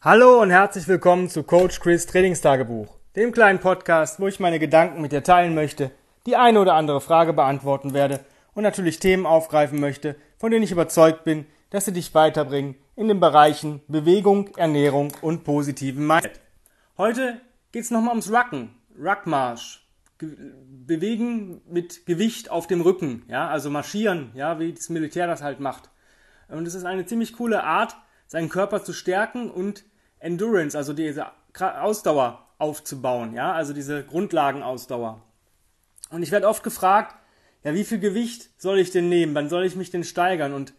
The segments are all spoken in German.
Hallo und herzlich willkommen zu Coach Chris Trainingstagebuch, dem kleinen Podcast, wo ich meine Gedanken mit dir teilen möchte, die eine oder andere Frage beantworten werde und natürlich Themen aufgreifen möchte, von denen ich überzeugt bin, dass sie dich weiterbringen in den Bereichen Bewegung, Ernährung und positiven Mindset. Heute geht es nochmal ums Rucken, Ruckmarsch. Bewegen mit Gewicht auf dem Rücken, ja, also marschieren, ja, wie das Militär das halt macht. Und es ist eine ziemlich coole Art, seinen Körper zu stärken und Endurance, also diese Ausdauer aufzubauen, ja, also diese Grundlagenausdauer. Und ich werde oft gefragt, ja, wie viel Gewicht soll ich denn nehmen? Wann soll ich mich denn steigern? Und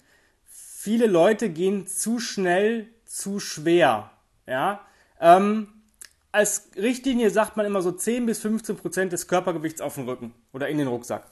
viele Leute gehen zu schnell, zu schwer, ja. Ähm, als Richtlinie sagt man immer so 10 bis 15 Prozent des Körpergewichts auf den Rücken oder in den Rucksack.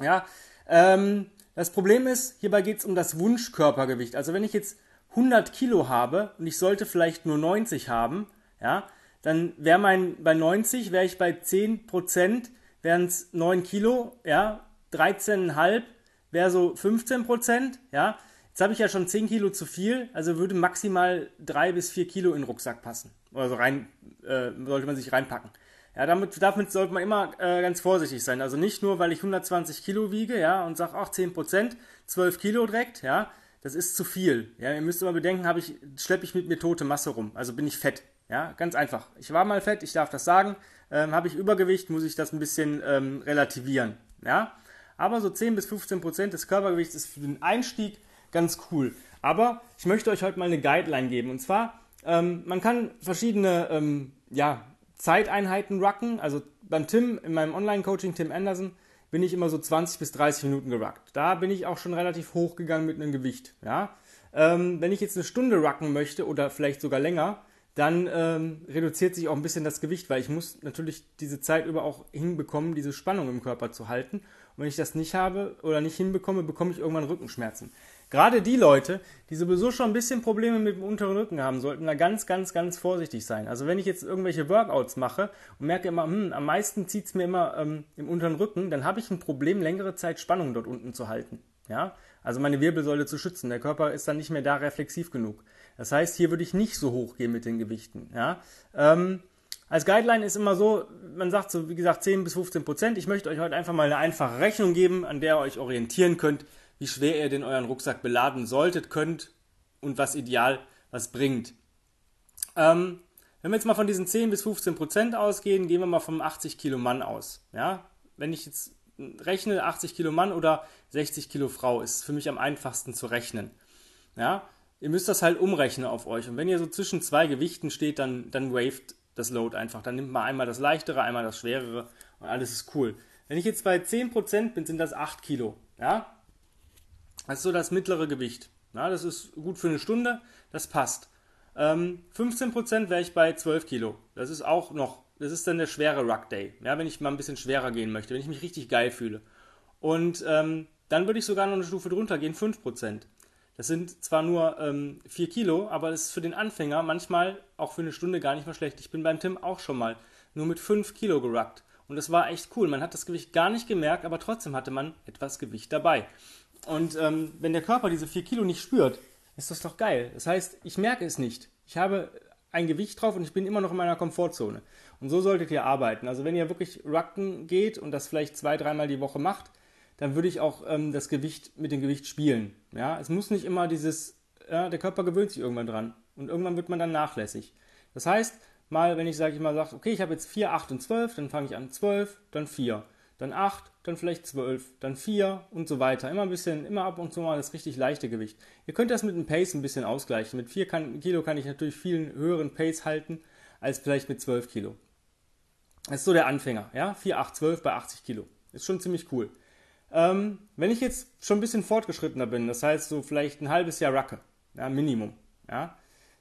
Ja, ähm, das Problem ist, hierbei geht es um das Wunschkörpergewicht. Also wenn ich jetzt 100 Kilo habe und ich sollte vielleicht nur 90 haben, ja, dann wäre mein, bei 90 wäre ich bei 10 Prozent, wären es 9 Kilo, ja, 13,5 wäre so 15 Prozent, ja. Jetzt habe ich ja schon 10 Kilo zu viel, also würde maximal 3 bis 4 Kilo in den Rucksack passen. Oder so rein, äh, sollte man sich reinpacken. Ja, damit, damit sollte man immer äh, ganz vorsichtig sein. Also nicht nur, weil ich 120 Kilo wiege, ja, und sage, ach, 10 Prozent, 12 Kilo direkt, ja, das ist zu viel. Ja, ihr müsst immer bedenken, habe ich, schleppe ich mit mir tote Masse rum. Also bin ich fett. Ja, ganz einfach. Ich war mal fett, ich darf das sagen. Ähm, habe ich Übergewicht, muss ich das ein bisschen ähm, relativieren. Ja, aber so 10 bis 15 Prozent des Körpergewichts ist für den Einstieg ganz cool. Aber ich möchte euch heute mal eine Guideline geben. Und zwar, ähm, man kann verschiedene ähm, ja, Zeiteinheiten rucken. Also beim Tim, in meinem Online-Coaching, Tim Anderson, bin ich immer so 20 bis 30 Minuten geruckt. Da bin ich auch schon relativ hoch gegangen mit einem Gewicht. Ja? Ähm, wenn ich jetzt eine Stunde rucken möchte oder vielleicht sogar länger, dann ähm, reduziert sich auch ein bisschen das Gewicht, weil ich muss natürlich diese Zeit über auch hinbekommen, diese Spannung im Körper zu halten. Und wenn ich das nicht habe oder nicht hinbekomme, bekomme ich irgendwann Rückenschmerzen. Gerade die Leute, die sowieso schon ein bisschen Probleme mit dem unteren Rücken haben, sollten da ganz, ganz, ganz vorsichtig sein. Also wenn ich jetzt irgendwelche Workouts mache und merke immer, hm, am meisten zieht es mir immer ähm, im unteren Rücken, dann habe ich ein Problem, längere Zeit Spannung dort unten zu halten. Ja? Also meine Wirbelsäule zu schützen. Der Körper ist dann nicht mehr da reflexiv genug. Das heißt, hier würde ich nicht so hoch gehen mit den Gewichten. Ja? Ähm, als Guideline ist immer so, man sagt so, wie gesagt, 10 bis 15 Prozent. Ich möchte euch heute einfach mal eine einfache Rechnung geben, an der ihr euch orientieren könnt, wie schwer ihr den euren Rucksack beladen solltet, könnt und was ideal was bringt. Ähm, wenn wir jetzt mal von diesen 10 bis 15 Prozent ausgehen, gehen wir mal vom 80 Kilo Mann aus. Ja? Wenn ich jetzt rechne, 80 Kilo Mann oder 60 Kilo Frau, ist für mich am einfachsten zu rechnen. Ja? Ihr müsst das halt umrechnen auf euch. Und wenn ihr so zwischen zwei Gewichten steht, dann, dann waved das Load einfach. Dann nimmt man einmal das leichtere, einmal das schwerere und alles ist cool. Wenn ich jetzt bei 10% bin, sind das 8 Kilo. Ja? Das ist so das mittlere Gewicht. Ja, das ist gut für eine Stunde, das passt. Ähm, 15% wäre ich bei 12 Kilo. Das ist auch noch, das ist dann der schwere Ruck Day. Ja, wenn ich mal ein bisschen schwerer gehen möchte, wenn ich mich richtig geil fühle. Und ähm, dann würde ich sogar noch eine Stufe drunter gehen, 5%. Das sind zwar nur ähm, 4 Kilo, aber das ist für den Anfänger manchmal auch für eine Stunde gar nicht mal schlecht. Ich bin beim Tim auch schon mal nur mit 5 Kilo geruckt. Und das war echt cool. Man hat das Gewicht gar nicht gemerkt, aber trotzdem hatte man etwas Gewicht dabei. Und ähm, wenn der Körper diese 4 Kilo nicht spürt, ist das doch geil. Das heißt, ich merke es nicht. Ich habe ein Gewicht drauf und ich bin immer noch in meiner Komfortzone. Und so solltet ihr arbeiten. Also wenn ihr wirklich Rucken geht und das vielleicht zwei, dreimal die Woche macht, dann würde ich auch ähm, das Gewicht mit dem Gewicht spielen. Ja, es muss nicht immer dieses, ja, der Körper gewöhnt sich irgendwann dran und irgendwann wird man dann nachlässig. Das heißt, mal, wenn ich sage ich mal sage, okay, ich habe jetzt 4, 8 und 12, dann fange ich an 12, dann 4 dann 8, dann vielleicht 12, dann 4 und so weiter. Immer ein bisschen, immer ab und zu mal das richtig leichte Gewicht. Ihr könnt das mit dem Pace ein bisschen ausgleichen. Mit 4 kann, Kilo kann ich natürlich viel höheren Pace halten als vielleicht mit 12 Kilo. Das ist so der Anfänger, ja? 4, 8, 12 bei 80 Kilo. Ist schon ziemlich cool. Ähm, wenn ich jetzt schon ein bisschen fortgeschrittener bin, das heißt so vielleicht ein halbes Jahr Racke, ja, Minimum, ja,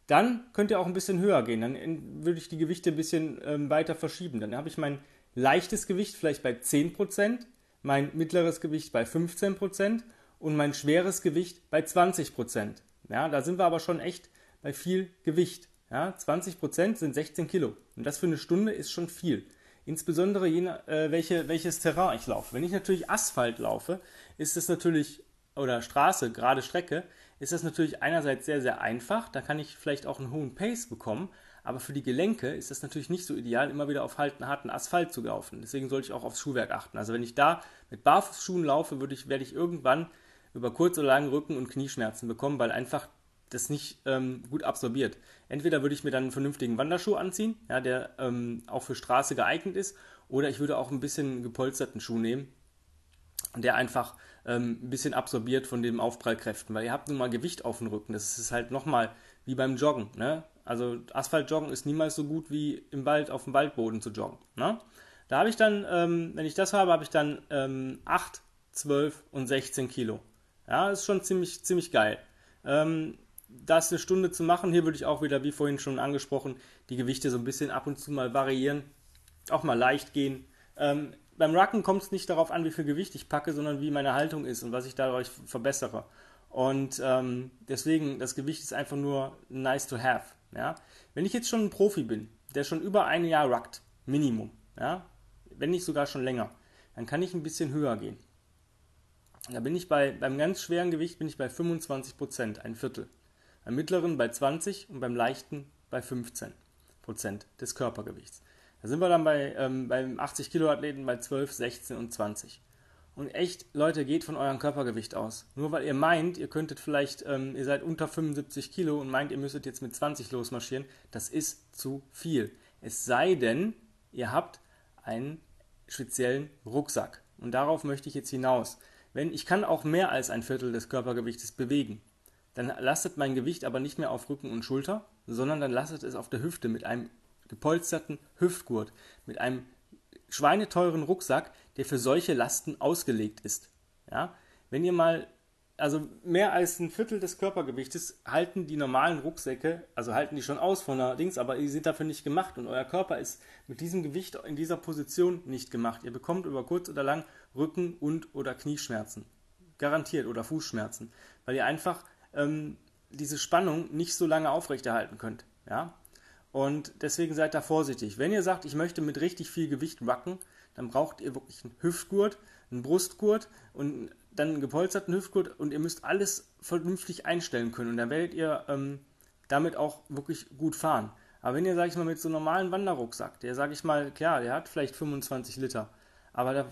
dann könnt ihr auch ein bisschen höher gehen. Dann würde ich die Gewichte ein bisschen ähm, weiter verschieben. Dann habe ich mein leichtes Gewicht vielleicht bei 10%, mein mittleres Gewicht bei 15% und mein schweres Gewicht bei 20%. Ja, da sind wir aber schon echt bei viel Gewicht. Ja, 20% sind 16 Kilo. Und das für eine Stunde ist schon viel. Insbesondere je, äh, welche, welches Terrain ich laufe. Wenn ich natürlich Asphalt laufe, ist es natürlich, oder Straße, gerade Strecke, ist das natürlich einerseits sehr, sehr einfach. Da kann ich vielleicht auch einen hohen Pace bekommen. Aber für die Gelenke ist das natürlich nicht so ideal, immer wieder auf harten Asphalt zu laufen. Deswegen sollte ich auch aufs Schuhwerk achten. Also wenn ich da mit Barfußschuhen laufe, würde ich, werde ich irgendwann über kurz oder lang Rücken- und Knieschmerzen bekommen, weil einfach das nicht ähm, gut absorbiert. Entweder würde ich mir dann einen vernünftigen Wanderschuh anziehen, ja, der ähm, auch für Straße geeignet ist, oder ich würde auch ein bisschen gepolsterten Schuh nehmen, der einfach ähm, ein bisschen absorbiert von den Aufprallkräften, weil ihr habt nun mal Gewicht auf dem Rücken. Das ist halt nochmal wie beim Joggen. Ne? Also Asphaltjoggen ist niemals so gut wie im Wald auf dem Waldboden zu joggen. Ne? Da habe ich dann, ähm, wenn ich das habe, habe ich dann ähm, 8, 12 und 16 Kilo. Ja, ist schon ziemlich, ziemlich geil. Ähm, das eine Stunde zu machen, hier würde ich auch wieder, wie vorhin schon angesprochen, die Gewichte so ein bisschen ab und zu mal variieren, auch mal leicht gehen. Ähm, beim Rucken kommt es nicht darauf an, wie viel Gewicht ich packe, sondern wie meine Haltung ist und was ich dadurch verbessere. Und ähm, deswegen, das Gewicht ist einfach nur nice to have. Ja? Wenn ich jetzt schon ein Profi bin, der schon über ein Jahr ruckt, Minimum, ja? wenn nicht sogar schon länger, dann kann ich ein bisschen höher gehen. Da bin ich bei, beim ganz schweren Gewicht bin ich bei 25 Prozent, ein Viertel. Beim mittleren bei 20 und beim leichten bei 15 Prozent des Körpergewichts. Da sind wir dann bei, ähm, beim 80 Kilo Athleten bei 12, 16 und 20. Und echt, Leute, geht von eurem Körpergewicht aus. Nur weil ihr meint, ihr könntet vielleicht, ähm, ihr seid unter 75 Kilo und meint, ihr müsstet jetzt mit 20 losmarschieren, das ist zu viel. Es sei denn, ihr habt einen speziellen Rucksack. Und darauf möchte ich jetzt hinaus. Wenn ich kann auch mehr als ein Viertel des Körpergewichtes bewegen, dann lastet mein Gewicht aber nicht mehr auf Rücken und Schulter, sondern dann lastet es auf der Hüfte mit einem gepolsterten Hüftgurt, mit einem schweineteuren Rucksack, der für solche Lasten ausgelegt ist. Ja? Wenn ihr mal, also mehr als ein Viertel des Körpergewichtes halten die normalen Rucksäcke, also halten die schon aus von der Dings, aber die sind dafür nicht gemacht und euer Körper ist mit diesem Gewicht in dieser Position nicht gemacht. Ihr bekommt über kurz oder lang Rücken- und oder Knieschmerzen. Garantiert oder Fußschmerzen, weil ihr einfach ähm, diese Spannung nicht so lange aufrechterhalten könnt. Ja? Und deswegen seid da vorsichtig. Wenn ihr sagt, ich möchte mit richtig viel Gewicht wacken, dann braucht ihr wirklich einen Hüftgurt, einen Brustgurt und dann einen gepolsterten Hüftgurt und ihr müsst alles vernünftig einstellen können. Und dann werdet ihr ähm, damit auch wirklich gut fahren. Aber wenn ihr, sag ich mal, mit so einem normalen Wanderrucksack, der, sag ich mal, klar, der hat vielleicht 25 Liter, aber der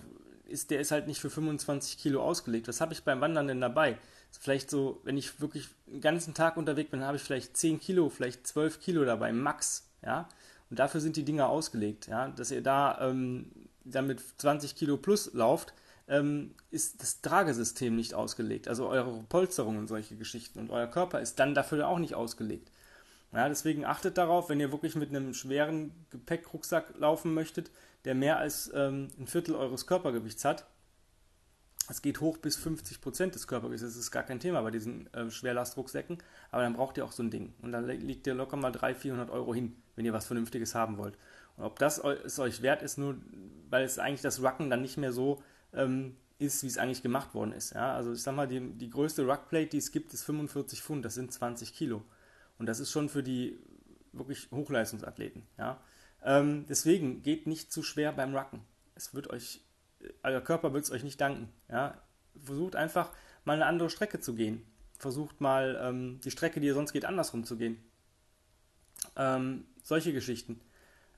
ist, der ist halt nicht für 25 Kilo ausgelegt. Was habe ich beim Wandern denn dabei? Vielleicht so, wenn ich wirklich den ganzen Tag unterwegs bin, habe ich vielleicht 10 Kilo, vielleicht 12 Kilo dabei, max, ja. Und dafür sind die Dinger ausgelegt, ja. Dass ihr da ähm, dann 20 Kilo plus lauft, ähm, ist das Tragesystem nicht ausgelegt. Also eure Polsterung und solche Geschichten. Und euer Körper ist dann dafür auch nicht ausgelegt. Ja, deswegen achtet darauf, wenn ihr wirklich mit einem schweren Gepäckrucksack laufen möchtet, der mehr als ähm, ein Viertel eures Körpergewichts hat, es geht hoch bis 50 Prozent des Körpergewichts. Das ist gar kein Thema bei diesen äh, Schwerlastrucksäcken. Aber dann braucht ihr auch so ein Ding. Und dann liegt ihr locker mal 300, 400 Euro hin, wenn ihr was Vernünftiges haben wollt. Und ob das es euch wert ist, nur weil es eigentlich das Rucken dann nicht mehr so ähm, ist, wie es eigentlich gemacht worden ist. Ja? Also ich sag mal, die, die größte Ruckplate, die es gibt, ist 45 Pfund. Das sind 20 Kilo. Und das ist schon für die wirklich Hochleistungsathleten. Ja? Ähm, deswegen geht nicht zu schwer beim Rucken. Es wird euch euer Körper wird es euch nicht danken. Ja? Versucht einfach mal eine andere Strecke zu gehen. Versucht mal ähm, die Strecke, die ihr sonst geht, andersrum zu gehen. Ähm, solche Geschichten.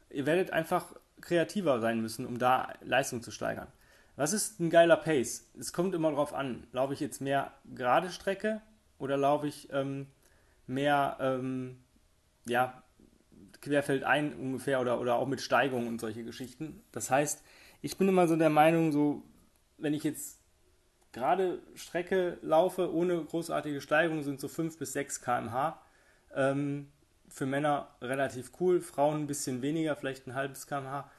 Ihr werdet einfach kreativer sein müssen, um da Leistung zu steigern. Was ist ein geiler Pace? Es kommt immer darauf an. Laufe ich jetzt mehr gerade Strecke oder laufe ich ähm, mehr ähm, ja, querfeldein ungefähr oder, oder auch mit Steigung und solche Geschichten. Das heißt, ich bin immer so der Meinung, so, wenn ich jetzt gerade Strecke laufe, ohne großartige Steigung, sind so 5 bis 6 km/h. Ähm, für Männer relativ cool, Frauen ein bisschen weniger, vielleicht ein halbes km/h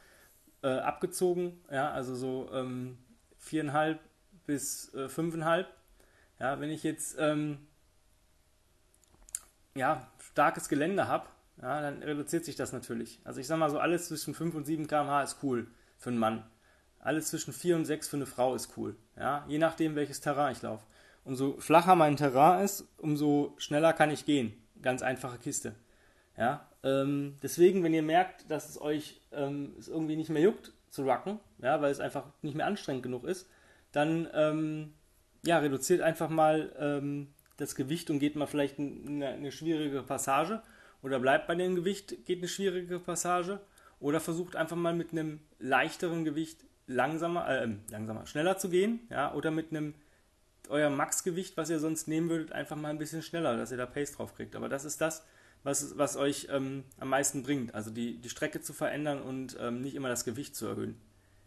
äh, abgezogen. Ja, also so ähm, 4,5 bis äh, 5,5. Ja, wenn ich jetzt ähm, ja, starkes Gelände habe, ja, dann reduziert sich das natürlich. Also ich sag mal so, alles zwischen 5 und 7 km/h ist cool für einen Mann. Alles zwischen 4 und 6 für eine Frau ist cool. Ja? Je nachdem, welches Terrain ich laufe. Umso flacher mein Terrain ist, umso schneller kann ich gehen. Ganz einfache Kiste. Ja? Ähm, deswegen, wenn ihr merkt, dass es euch ähm, es irgendwie nicht mehr juckt zu rucken, ja, weil es einfach nicht mehr anstrengend genug ist, dann ähm, ja, reduziert einfach mal ähm, das Gewicht und geht mal vielleicht eine, eine schwierige Passage oder bleibt bei dem Gewicht, geht eine schwierige Passage oder versucht einfach mal mit einem leichteren Gewicht langsamer, äh, langsamer, schneller zu gehen, ja, oder mit einem euer Maxgewicht, was ihr sonst nehmen würdet, einfach mal ein bisschen schneller, dass ihr da Pace drauf kriegt. Aber das ist das, was, was euch ähm, am meisten bringt. Also die, die Strecke zu verändern und ähm, nicht immer das Gewicht zu erhöhen.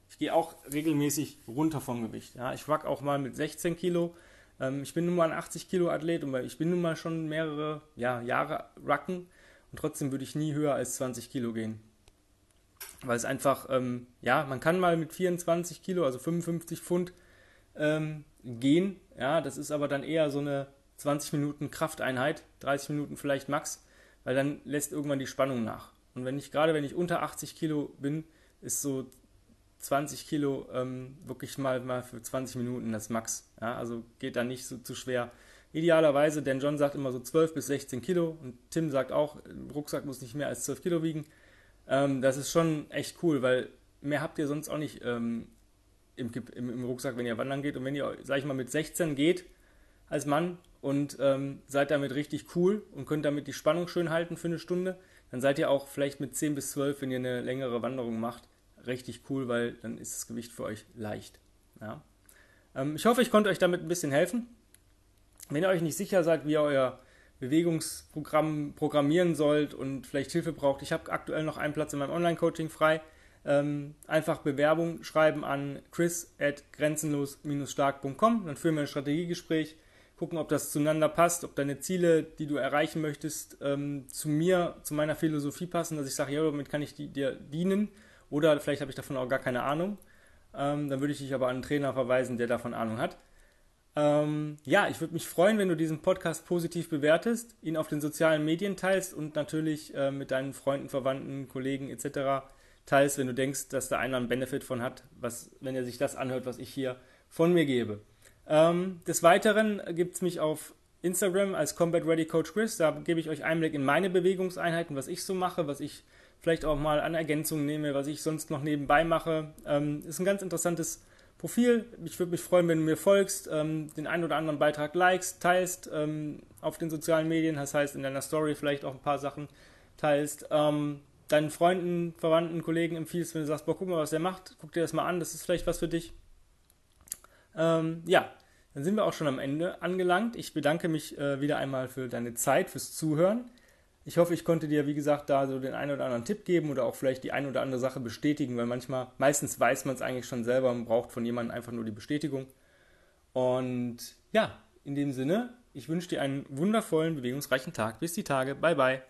Ich gehe auch regelmäßig runter vom Gewicht. Ja. Ich wach auch mal mit 16 Kilo. Ähm, ich bin nun mal ein 80 Kilo Athlet und ich bin nun mal schon mehrere ja, Jahre Racken und trotzdem würde ich nie höher als 20 Kilo gehen. Weil es einfach, ähm, ja, man kann mal mit 24 Kilo, also 55 Pfund, ähm, gehen. Ja, das ist aber dann eher so eine 20 Minuten Krafteinheit, 30 Minuten vielleicht max, weil dann lässt irgendwann die Spannung nach. Und wenn ich, gerade wenn ich unter 80 Kilo bin, ist so 20 Kilo ähm, wirklich mal, mal für 20 Minuten das Max. Ja, also geht dann nicht so zu schwer. Idealerweise, denn John sagt immer so 12 bis 16 Kilo und Tim sagt auch, Rucksack muss nicht mehr als 12 Kilo wiegen. Ähm, das ist schon echt cool, weil mehr habt ihr sonst auch nicht ähm, im, im, im, Rucksack, wenn ihr wandern geht. Und wenn ihr, sag ich mal, mit 16 geht als Mann und ähm, seid damit richtig cool und könnt damit die Spannung schön halten für eine Stunde, dann seid ihr auch vielleicht mit 10 bis 12, wenn ihr eine längere Wanderung macht, richtig cool, weil dann ist das Gewicht für euch leicht. Ja. Ähm, ich hoffe, ich konnte euch damit ein bisschen helfen. Wenn ihr euch nicht sicher seid, wie ihr euer Bewegungsprogramm programmieren sollt und vielleicht Hilfe braucht, ich habe aktuell noch einen Platz in meinem Online-Coaching frei. Ähm, einfach Bewerbung schreiben an chris at grenzenlos-stark.com. Dann führen wir ein Strategiegespräch, gucken, ob das zueinander passt, ob deine Ziele, die du erreichen möchtest, ähm, zu mir, zu meiner Philosophie passen, dass ich sage, ja, damit kann ich dir dienen oder vielleicht habe ich davon auch gar keine Ahnung. Ähm, dann würde ich dich aber an einen Trainer verweisen, der davon Ahnung hat. Ähm, ja, ich würde mich freuen, wenn du diesen Podcast positiv bewertest, ihn auf den sozialen Medien teilst und natürlich äh, mit deinen Freunden, Verwandten, Kollegen etc. teilst, wenn du denkst, dass da einer einen Benefit von hat, was, wenn er sich das anhört, was ich hier von mir gebe. Ähm, des Weiteren gibt es mich auf Instagram als Combat Ready Coach Chris. Da gebe ich euch Einblick in meine Bewegungseinheiten, was ich so mache, was ich vielleicht auch mal an Ergänzungen nehme, was ich sonst noch nebenbei mache. Ähm, ist ein ganz interessantes Profil. Ich würde mich freuen, wenn du mir folgst, ähm, den einen oder anderen Beitrag likest, teilst ähm, auf den sozialen Medien, das heißt in deiner Story vielleicht auch ein paar Sachen teilst, ähm, deinen Freunden, Verwandten, Kollegen empfiehlst, wenn du sagst, boah, guck mal, was der macht, guck dir das mal an, das ist vielleicht was für dich. Ähm, ja, dann sind wir auch schon am Ende angelangt. Ich bedanke mich äh, wieder einmal für deine Zeit, fürs Zuhören. Ich hoffe, ich konnte dir, wie gesagt, da so den einen oder anderen Tipp geben oder auch vielleicht die eine oder andere Sache bestätigen, weil manchmal, meistens weiß man es eigentlich schon selber und braucht von jemandem einfach nur die Bestätigung. Und ja, in dem Sinne, ich wünsche dir einen wundervollen, bewegungsreichen Tag. Bis die Tage. Bye, bye.